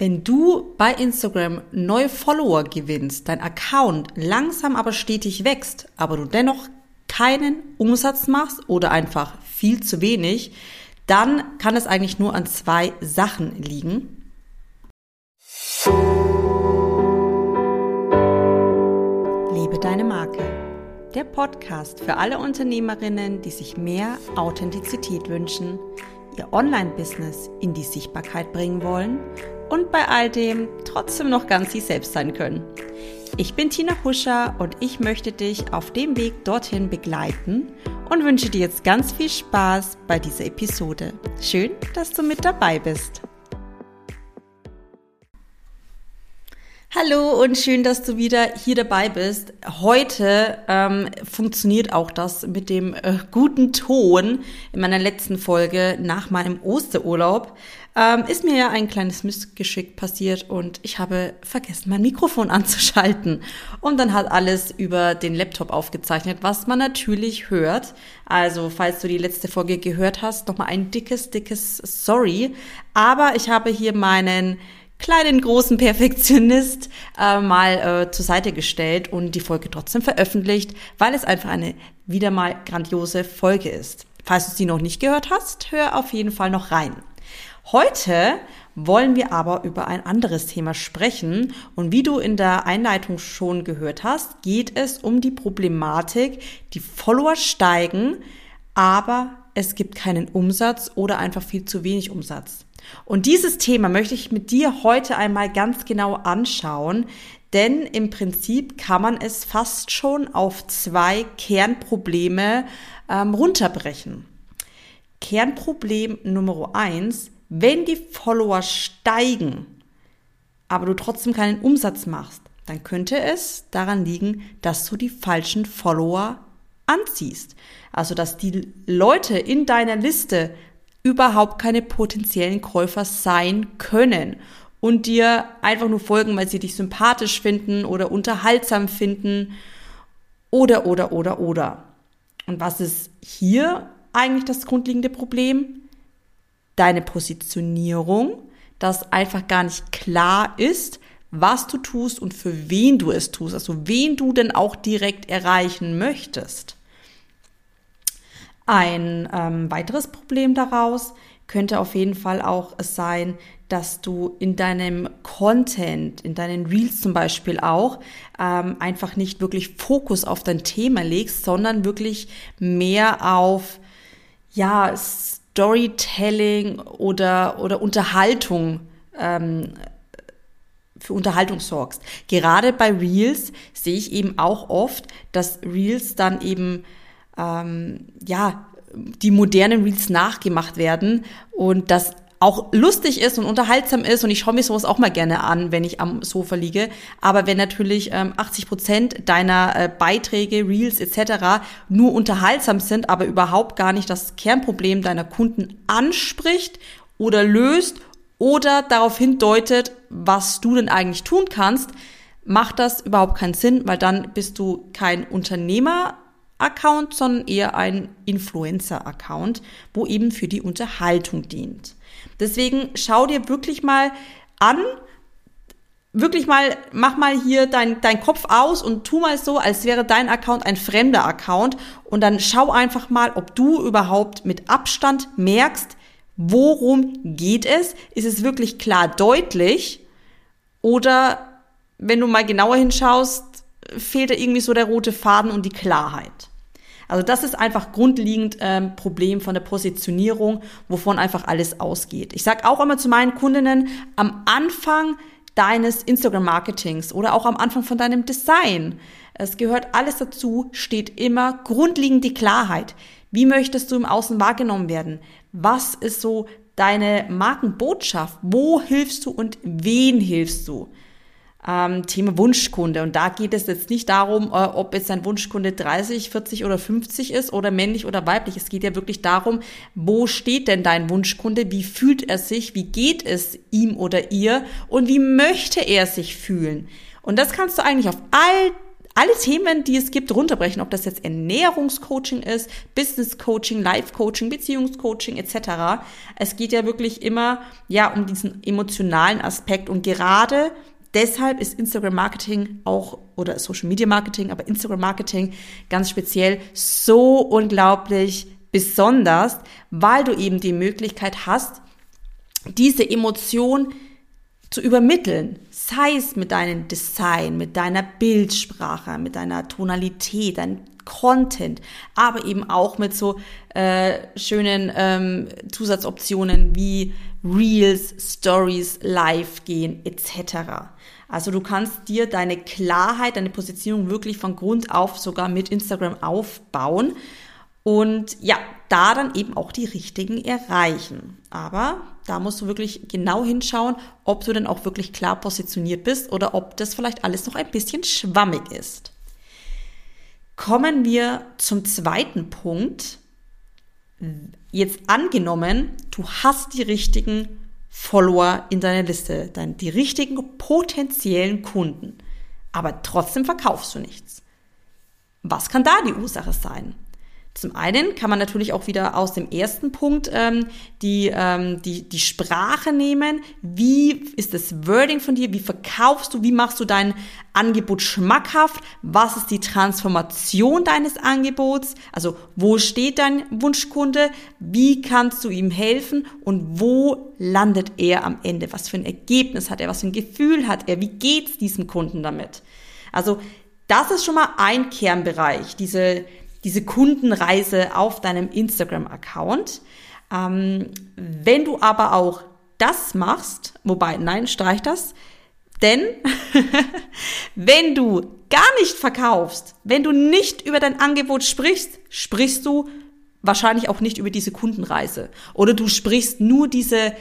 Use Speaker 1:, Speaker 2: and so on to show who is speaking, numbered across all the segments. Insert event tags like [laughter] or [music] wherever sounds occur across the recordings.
Speaker 1: Wenn du bei Instagram neue Follower gewinnst, dein Account langsam aber stetig wächst, aber du dennoch keinen Umsatz machst oder einfach viel zu wenig, dann kann es eigentlich nur an zwei Sachen liegen. Lebe deine Marke. Der Podcast für alle Unternehmerinnen, die sich mehr Authentizität wünschen, ihr Online-Business in die Sichtbarkeit bringen wollen und bei all dem trotzdem noch ganz sie selbst sein können. Ich bin Tina Huscher und ich möchte dich auf dem Weg dorthin begleiten und wünsche dir jetzt ganz viel Spaß bei dieser Episode. Schön, dass du mit dabei bist. Hallo und schön, dass du wieder hier dabei bist. Heute ähm, funktioniert auch das mit dem äh, guten Ton. In meiner letzten Folge nach meinem Osterurlaub ähm, ist mir ja ein kleines Missgeschick passiert und ich habe vergessen, mein Mikrofon anzuschalten. Und dann hat alles über den Laptop aufgezeichnet, was man natürlich hört. Also, falls du die letzte Folge gehört hast, nochmal ein dickes, dickes Sorry. Aber ich habe hier meinen kleinen großen Perfektionist äh, mal äh, zur Seite gestellt und die Folge trotzdem veröffentlicht, weil es einfach eine wieder mal grandiose Folge ist. Falls du sie noch nicht gehört hast, hör auf jeden Fall noch rein. Heute wollen wir aber über ein anderes Thema sprechen und wie du in der Einleitung schon gehört hast, geht es um die Problematik, die Follower steigen, aber es gibt keinen Umsatz oder einfach viel zu wenig Umsatz. Und dieses Thema möchte ich mit dir heute einmal ganz genau anschauen, denn im Prinzip kann man es fast schon auf zwei Kernprobleme ähm, runterbrechen. Kernproblem Nummer eins, wenn die Follower steigen, aber du trotzdem keinen Umsatz machst, dann könnte es daran liegen, dass du die falschen Follower anziehst. Also, dass die Leute in deiner Liste überhaupt keine potenziellen Käufer sein können und dir einfach nur folgen, weil sie dich sympathisch finden oder unterhaltsam finden oder, oder, oder, oder. Und was ist hier eigentlich das grundlegende Problem? Deine Positionierung, dass einfach gar nicht klar ist, was du tust und für wen du es tust, also wen du denn auch direkt erreichen möchtest. Ein ähm, weiteres Problem daraus könnte auf jeden Fall auch sein, dass du in deinem Content, in deinen Reels zum Beispiel auch, ähm, einfach nicht wirklich Fokus auf dein Thema legst, sondern wirklich mehr auf, ja, Storytelling oder, oder Unterhaltung ähm, für Unterhaltung sorgst. Gerade bei Reels sehe ich eben auch oft, dass Reels dann eben ähm, ja, die modernen Reels nachgemacht werden und das auch lustig ist und unterhaltsam ist und ich schaue mir sowas auch mal gerne an, wenn ich am Sofa liege. Aber wenn natürlich ähm, 80 Prozent deiner äh, Beiträge, Reels etc. nur unterhaltsam sind, aber überhaupt gar nicht das Kernproblem deiner Kunden anspricht oder löst oder darauf hindeutet, was du denn eigentlich tun kannst, macht das überhaupt keinen Sinn, weil dann bist du kein Unternehmer Account, sondern eher ein Influencer-Account, wo eben für die Unterhaltung dient. Deswegen schau dir wirklich mal an, wirklich mal, mach mal hier dein, dein Kopf aus und tu mal so, als wäre dein Account ein fremder Account und dann schau einfach mal, ob du überhaupt mit Abstand merkst, worum geht es? Ist es wirklich klar deutlich? Oder wenn du mal genauer hinschaust, fehlt da irgendwie so der rote Faden und die Klarheit. Also das ist einfach grundlegend ähm, Problem von der Positionierung, wovon einfach alles ausgeht. Ich sage auch immer zu meinen Kundinnen, am Anfang deines Instagram-Marketings oder auch am Anfang von deinem Design, es gehört alles dazu, steht immer grundlegend die Klarheit. Wie möchtest du im Außen wahrgenommen werden? Was ist so deine Markenbotschaft? Wo hilfst du und wen hilfst du? Ähm, Thema Wunschkunde. Und da geht es jetzt nicht darum, äh, ob jetzt ein Wunschkunde 30, 40 oder 50 ist oder männlich oder weiblich. Es geht ja wirklich darum, wo steht denn dein Wunschkunde? Wie fühlt er sich? Wie geht es ihm oder ihr? Und wie möchte er sich fühlen? Und das kannst du eigentlich auf all alle Themen, die es gibt, runterbrechen, ob das jetzt Ernährungscoaching ist, Business Coaching, Life Coaching, Beziehungscoaching etc. Es geht ja wirklich immer ja um diesen emotionalen Aspekt und gerade deshalb ist Instagram Marketing auch oder Social Media Marketing, aber Instagram Marketing ganz speziell so unglaublich besonders, weil du eben die Möglichkeit hast, diese Emotion zu übermitteln, sei es mit deinem Design, mit deiner Bildsprache, mit deiner Tonalität, deinem Content, aber eben auch mit so äh, schönen ähm, Zusatzoptionen wie Reels, Stories, Live gehen etc. Also du kannst dir deine Klarheit, deine Positionierung wirklich von Grund auf sogar mit Instagram aufbauen und ja, da dann eben auch die richtigen erreichen. Aber da musst du wirklich genau hinschauen, ob du denn auch wirklich klar positioniert bist oder ob das vielleicht alles noch ein bisschen schwammig ist. Kommen wir zum zweiten Punkt. Jetzt angenommen, du hast die richtigen Follower in deiner Liste, dann die richtigen potenziellen Kunden, aber trotzdem verkaufst du nichts. Was kann da die Ursache sein? Zum einen kann man natürlich auch wieder aus dem ersten Punkt ähm, die, ähm, die, die Sprache nehmen. Wie ist das Wording von dir? Wie verkaufst du? Wie machst du dein Angebot schmackhaft? Was ist die Transformation deines Angebots? Also wo steht dein Wunschkunde? Wie kannst du ihm helfen? Und wo landet er am Ende? Was für ein Ergebnis hat er? Was für ein Gefühl hat er? Wie geht's diesem Kunden damit? Also das ist schon mal ein Kernbereich, diese diese Kundenreise auf deinem Instagram-Account. Ähm, wenn du aber auch das machst, wobei, nein, streich das, denn [laughs] wenn du gar nicht verkaufst, wenn du nicht über dein Angebot sprichst, sprichst du wahrscheinlich auch nicht über diese Kundenreise. Oder du sprichst nur diese,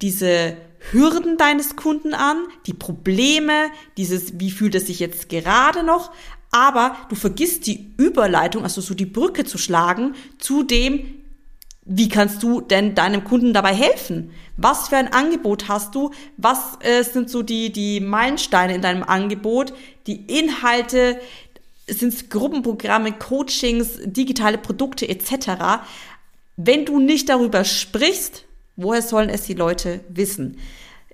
Speaker 1: diese Hürden deines Kunden an, die Probleme, dieses, wie fühlt es sich jetzt gerade noch, aber du vergisst die Überleitung, also so die Brücke zu schlagen zu dem, wie kannst du denn deinem Kunden dabei helfen? Was für ein Angebot hast du? Was äh, sind so die, die Meilensteine in deinem Angebot? Die Inhalte? Sind es Gruppenprogramme, Coachings, digitale Produkte etc.? Wenn du nicht darüber sprichst, woher sollen es die Leute wissen?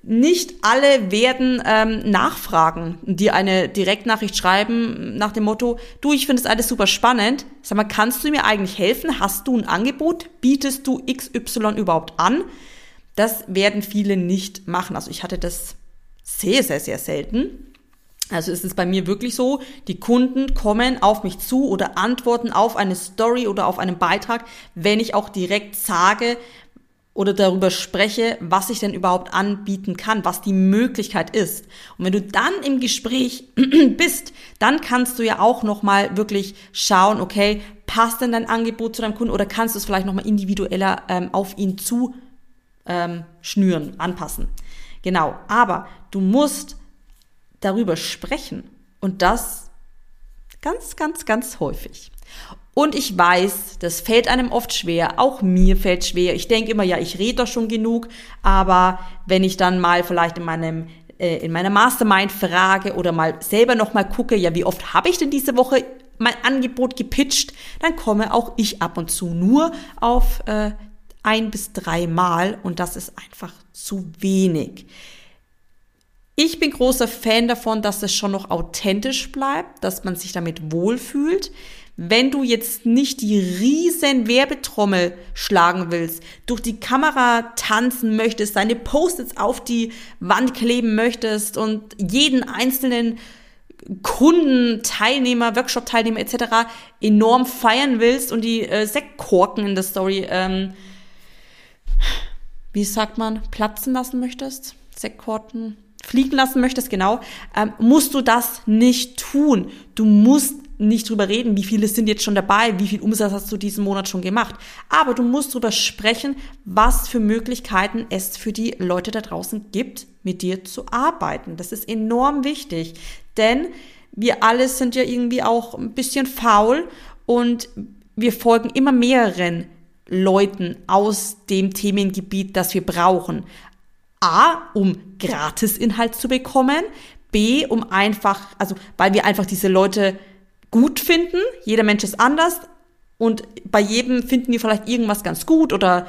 Speaker 1: Nicht alle werden ähm, nachfragen, dir eine Direktnachricht schreiben nach dem Motto, du, ich finde es alles super spannend. Sag mal, kannst du mir eigentlich helfen? Hast du ein Angebot? Bietest du XY überhaupt an? Das werden viele nicht machen. Also ich hatte das sehr, sehr, sehr selten. Also ist es bei mir wirklich so, die Kunden kommen auf mich zu oder antworten auf eine Story oder auf einen Beitrag, wenn ich auch direkt sage, oder darüber spreche, was ich denn überhaupt anbieten kann, was die Möglichkeit ist. Und wenn du dann im Gespräch [clears throat] bist, dann kannst du ja auch noch mal wirklich schauen, okay, passt denn dein Angebot zu deinem Kunden oder kannst du es vielleicht noch mal individueller ähm, auf ihn zu ähm, schnüren, anpassen. Genau, aber du musst darüber sprechen und das ganz, ganz, ganz häufig. Und ich weiß, das fällt einem oft schwer, auch mir fällt schwer. Ich denke immer, ja, ich rede doch schon genug, aber wenn ich dann mal vielleicht in meinem äh, in meiner Mastermind frage oder mal selber noch mal gucke, ja, wie oft habe ich denn diese Woche mein Angebot gepitcht, dann komme auch ich ab und zu nur auf äh, ein bis drei Mal und das ist einfach zu wenig. Ich bin großer Fan davon, dass es schon noch authentisch bleibt, dass man sich damit wohlfühlt. Wenn du jetzt nicht die riesen Werbetrommel schlagen willst, durch die Kamera tanzen möchtest, deine Post-its auf die Wand kleben möchtest und jeden einzelnen Kunden, Teilnehmer, Workshop-Teilnehmer etc. enorm feiern willst und die äh, Sektkorken in der Story, ähm, wie sagt man, platzen lassen möchtest? Sektkorken fliegen lassen möchtest, genau, ähm, musst du das nicht tun. Du musst nicht drüber reden, wie viele sind jetzt schon dabei, wie viel Umsatz hast du diesen Monat schon gemacht. Aber du musst drüber sprechen, was für Möglichkeiten es für die Leute da draußen gibt, mit dir zu arbeiten. Das ist enorm wichtig, denn wir alle sind ja irgendwie auch ein bisschen faul und wir folgen immer mehreren Leuten aus dem Themengebiet, das wir brauchen. A, um Gratisinhalt zu bekommen, B, um einfach, also weil wir einfach diese Leute gut finden. Jeder Mensch ist anders und bei jedem finden wir vielleicht irgendwas ganz gut oder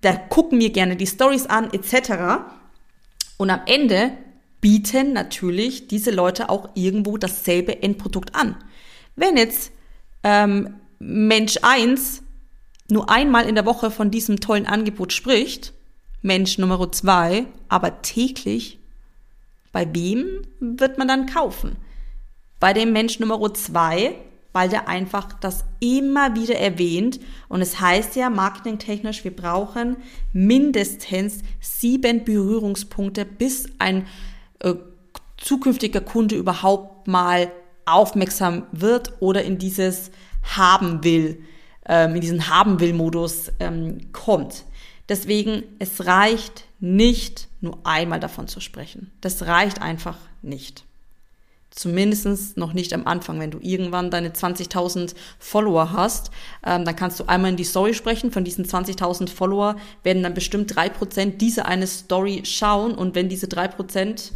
Speaker 1: da gucken wir gerne die Stories an etc. Und am Ende bieten natürlich diese Leute auch irgendwo dasselbe Endprodukt an. Wenn jetzt ähm, Mensch 1 nur einmal in der Woche von diesem tollen Angebot spricht, Mensch Nummer 2 aber täglich, bei wem wird man dann kaufen? Bei dem Mensch Nummer 2, weil der einfach das immer wieder erwähnt. Und es heißt ja marketingtechnisch, wir brauchen mindestens sieben Berührungspunkte, bis ein äh, zukünftiger Kunde überhaupt mal aufmerksam wird oder in dieses haben will, ähm, in diesen haben will Modus ähm, kommt. Deswegen, es reicht nicht nur einmal davon zu sprechen. Das reicht einfach nicht. Zumindest noch nicht am Anfang. Wenn du irgendwann deine 20.000 Follower hast, ähm, dann kannst du einmal in die Story sprechen. Von diesen 20.000 Follower werden dann bestimmt drei Prozent diese eine Story schauen. Und wenn diese drei Prozent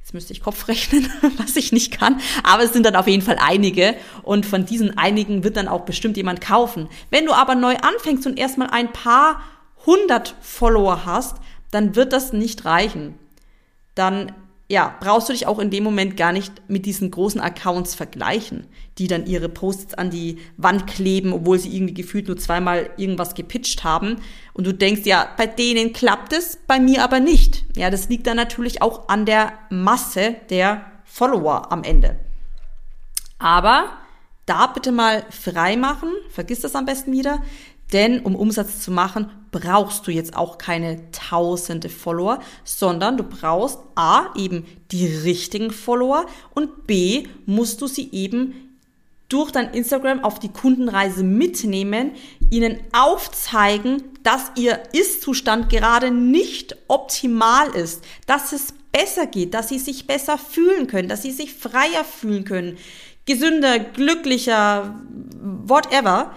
Speaker 1: Jetzt müsste ich Kopf [laughs] rechnen, was ich nicht kann. Aber es sind dann auf jeden Fall einige. Und von diesen einigen wird dann auch bestimmt jemand kaufen. Wenn du aber neu anfängst und erstmal ein paar hundert Follower hast, dann wird das nicht reichen. Dann ja, brauchst du dich auch in dem Moment gar nicht mit diesen großen Accounts vergleichen, die dann ihre Posts an die Wand kleben, obwohl sie irgendwie gefühlt nur zweimal irgendwas gepitcht haben. Und du denkst, ja, bei denen klappt es, bei mir aber nicht. Ja, das liegt dann natürlich auch an der Masse der Follower am Ende. Aber da bitte mal frei machen, vergiss das am besten wieder, denn um Umsatz zu machen, brauchst du jetzt auch keine tausende Follower, sondern du brauchst A, eben die richtigen Follower und B, musst du sie eben durch dein Instagram auf die Kundenreise mitnehmen, ihnen aufzeigen, dass ihr Ist-Zustand gerade nicht optimal ist, dass es besser geht, dass sie sich besser fühlen können, dass sie sich freier fühlen können, gesünder, glücklicher, whatever.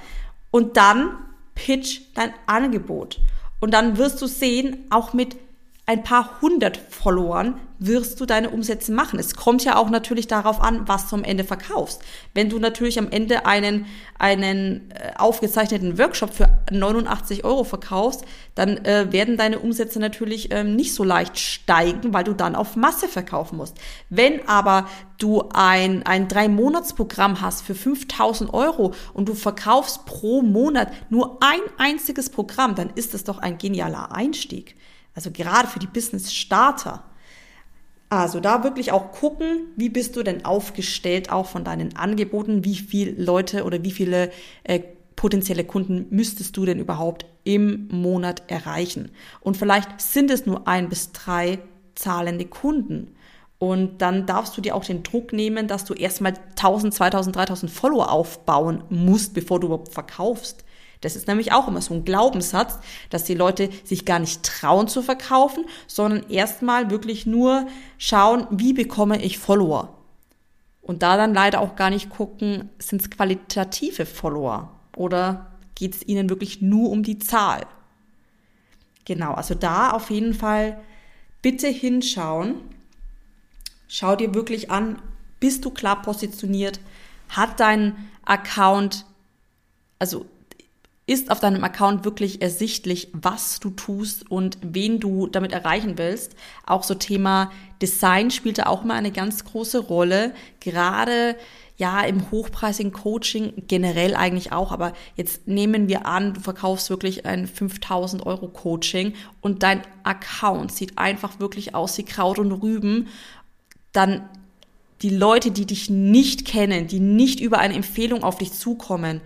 Speaker 1: Und dann pitch dein Angebot. Und dann wirst du sehen, auch mit ein paar hundert Followern wirst du deine Umsätze machen. Es kommt ja auch natürlich darauf an, was du am Ende verkaufst. Wenn du natürlich am Ende einen, einen äh, aufgezeichneten Workshop für 89 Euro verkaufst, dann äh, werden deine Umsätze natürlich ähm, nicht so leicht steigen, weil du dann auf Masse verkaufen musst. Wenn aber du ein, ein Drei-Monats-Programm hast für 5000 Euro und du verkaufst pro Monat nur ein einziges Programm, dann ist das doch ein genialer Einstieg. Also gerade für die Business-Starter. Also da wirklich auch gucken, wie bist du denn aufgestellt auch von deinen Angeboten, wie viele Leute oder wie viele äh, potenzielle Kunden müsstest du denn überhaupt im Monat erreichen. Und vielleicht sind es nur ein bis drei zahlende Kunden. Und dann darfst du dir auch den Druck nehmen, dass du erstmal 1000, 2000, 3000 Follower aufbauen musst, bevor du überhaupt verkaufst. Das ist nämlich auch immer so ein Glaubenssatz, dass die Leute sich gar nicht trauen zu verkaufen, sondern erstmal wirklich nur schauen, wie bekomme ich Follower. Und da dann leider auch gar nicht gucken, sind es qualitative Follower oder geht es ihnen wirklich nur um die Zahl. Genau, also da auf jeden Fall bitte hinschauen. Schau dir wirklich an, bist du klar positioniert? Hat dein Account, also ist auf deinem Account wirklich ersichtlich, was du tust und wen du damit erreichen willst. Auch so Thema Design spielt da auch mal eine ganz große Rolle. Gerade ja im hochpreisigen Coaching generell eigentlich auch, aber jetzt nehmen wir an, du verkaufst wirklich ein 5000 Euro Coaching und dein Account sieht einfach wirklich aus wie Kraut und Rüben, dann die Leute, die dich nicht kennen, die nicht über eine Empfehlung auf dich zukommen,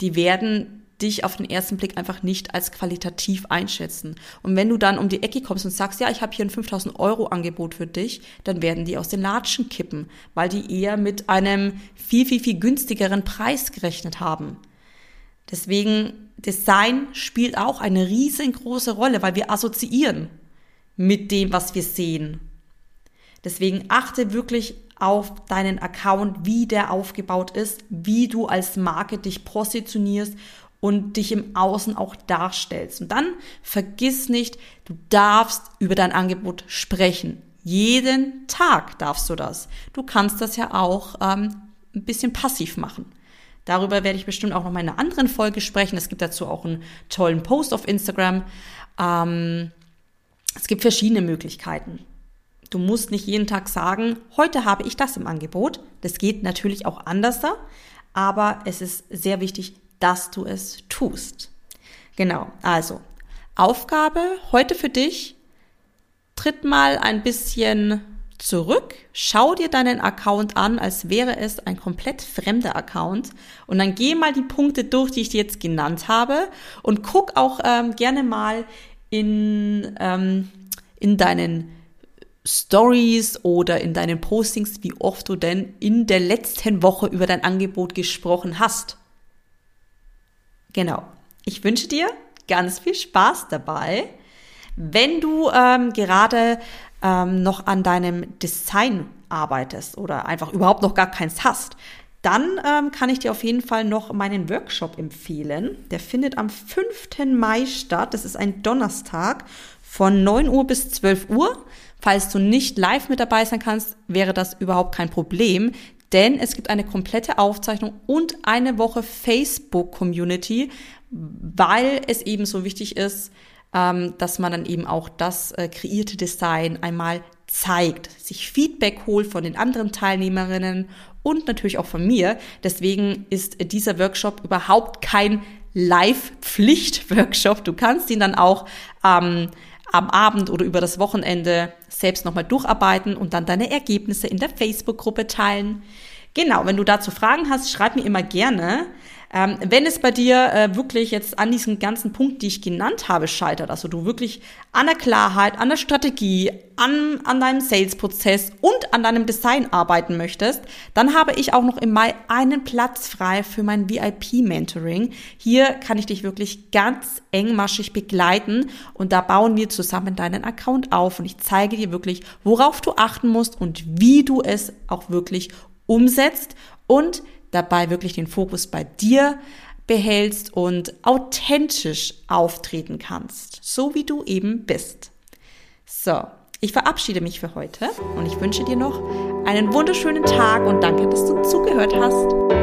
Speaker 1: die werden dich auf den ersten Blick einfach nicht als qualitativ einschätzen. Und wenn du dann um die Ecke kommst und sagst, ja, ich habe hier ein 5000 Euro Angebot für dich, dann werden die aus den Latschen kippen, weil die eher mit einem viel, viel, viel günstigeren Preis gerechnet haben. Deswegen, Design spielt auch eine riesengroße Rolle, weil wir assoziieren mit dem, was wir sehen. Deswegen achte wirklich auf deinen Account, wie der aufgebaut ist, wie du als Marke dich positionierst und dich im Außen auch darstellst. Und dann vergiss nicht, du darfst über dein Angebot sprechen. Jeden Tag darfst du das. Du kannst das ja auch ähm, ein bisschen passiv machen. Darüber werde ich bestimmt auch noch mal in einer anderen Folge sprechen. Es gibt dazu auch einen tollen Post auf Instagram. Ähm, es gibt verschiedene Möglichkeiten. Du musst nicht jeden Tag sagen, heute habe ich das im Angebot. Das geht natürlich auch anders da, aber es ist sehr wichtig, dass du es tust. Genau, also Aufgabe heute für dich, tritt mal ein bisschen zurück, schau dir deinen Account an, als wäre es ein komplett fremder Account und dann geh mal die Punkte durch, die ich dir jetzt genannt habe und guck auch ähm, gerne mal in, ähm, in deinen Stories oder in deinen Postings, wie oft du denn in der letzten Woche über dein Angebot gesprochen hast. Genau. Ich wünsche dir ganz viel Spaß dabei. Wenn du ähm, gerade ähm, noch an deinem Design arbeitest oder einfach überhaupt noch gar keins hast, dann ähm, kann ich dir auf jeden Fall noch meinen Workshop empfehlen. Der findet am 5. Mai statt. Das ist ein Donnerstag von 9 Uhr bis 12 Uhr. Falls du nicht live mit dabei sein kannst, wäre das überhaupt kein Problem, denn es gibt eine komplette Aufzeichnung und eine Woche Facebook-Community, weil es eben so wichtig ist, ähm, dass man dann eben auch das äh, kreierte Design einmal zeigt, sich Feedback holt von den anderen Teilnehmerinnen und natürlich auch von mir. Deswegen ist dieser Workshop überhaupt kein Live-Pflicht-Workshop. Du kannst ihn dann auch ähm, am Abend oder über das Wochenende selbst nochmal durcharbeiten und dann deine Ergebnisse in der Facebook-Gruppe teilen. Genau, wenn du dazu Fragen hast, schreib mir immer gerne. Ähm, wenn es bei dir äh, wirklich jetzt an diesen ganzen Punkten, die ich genannt habe, scheitert, also du wirklich an der Klarheit, an der Strategie, an, an deinem Sales-Prozess und an deinem Design arbeiten möchtest, dann habe ich auch noch im Mai einen Platz frei für mein VIP-Mentoring. Hier kann ich dich wirklich ganz engmaschig begleiten und da bauen wir zusammen deinen Account auf und ich zeige dir wirklich, worauf du achten musst und wie du es auch wirklich umsetzt und dabei wirklich den Fokus bei dir behältst und authentisch auftreten kannst, so wie du eben bist. So, ich verabschiede mich für heute und ich wünsche dir noch einen wunderschönen Tag und danke, dass du zugehört hast.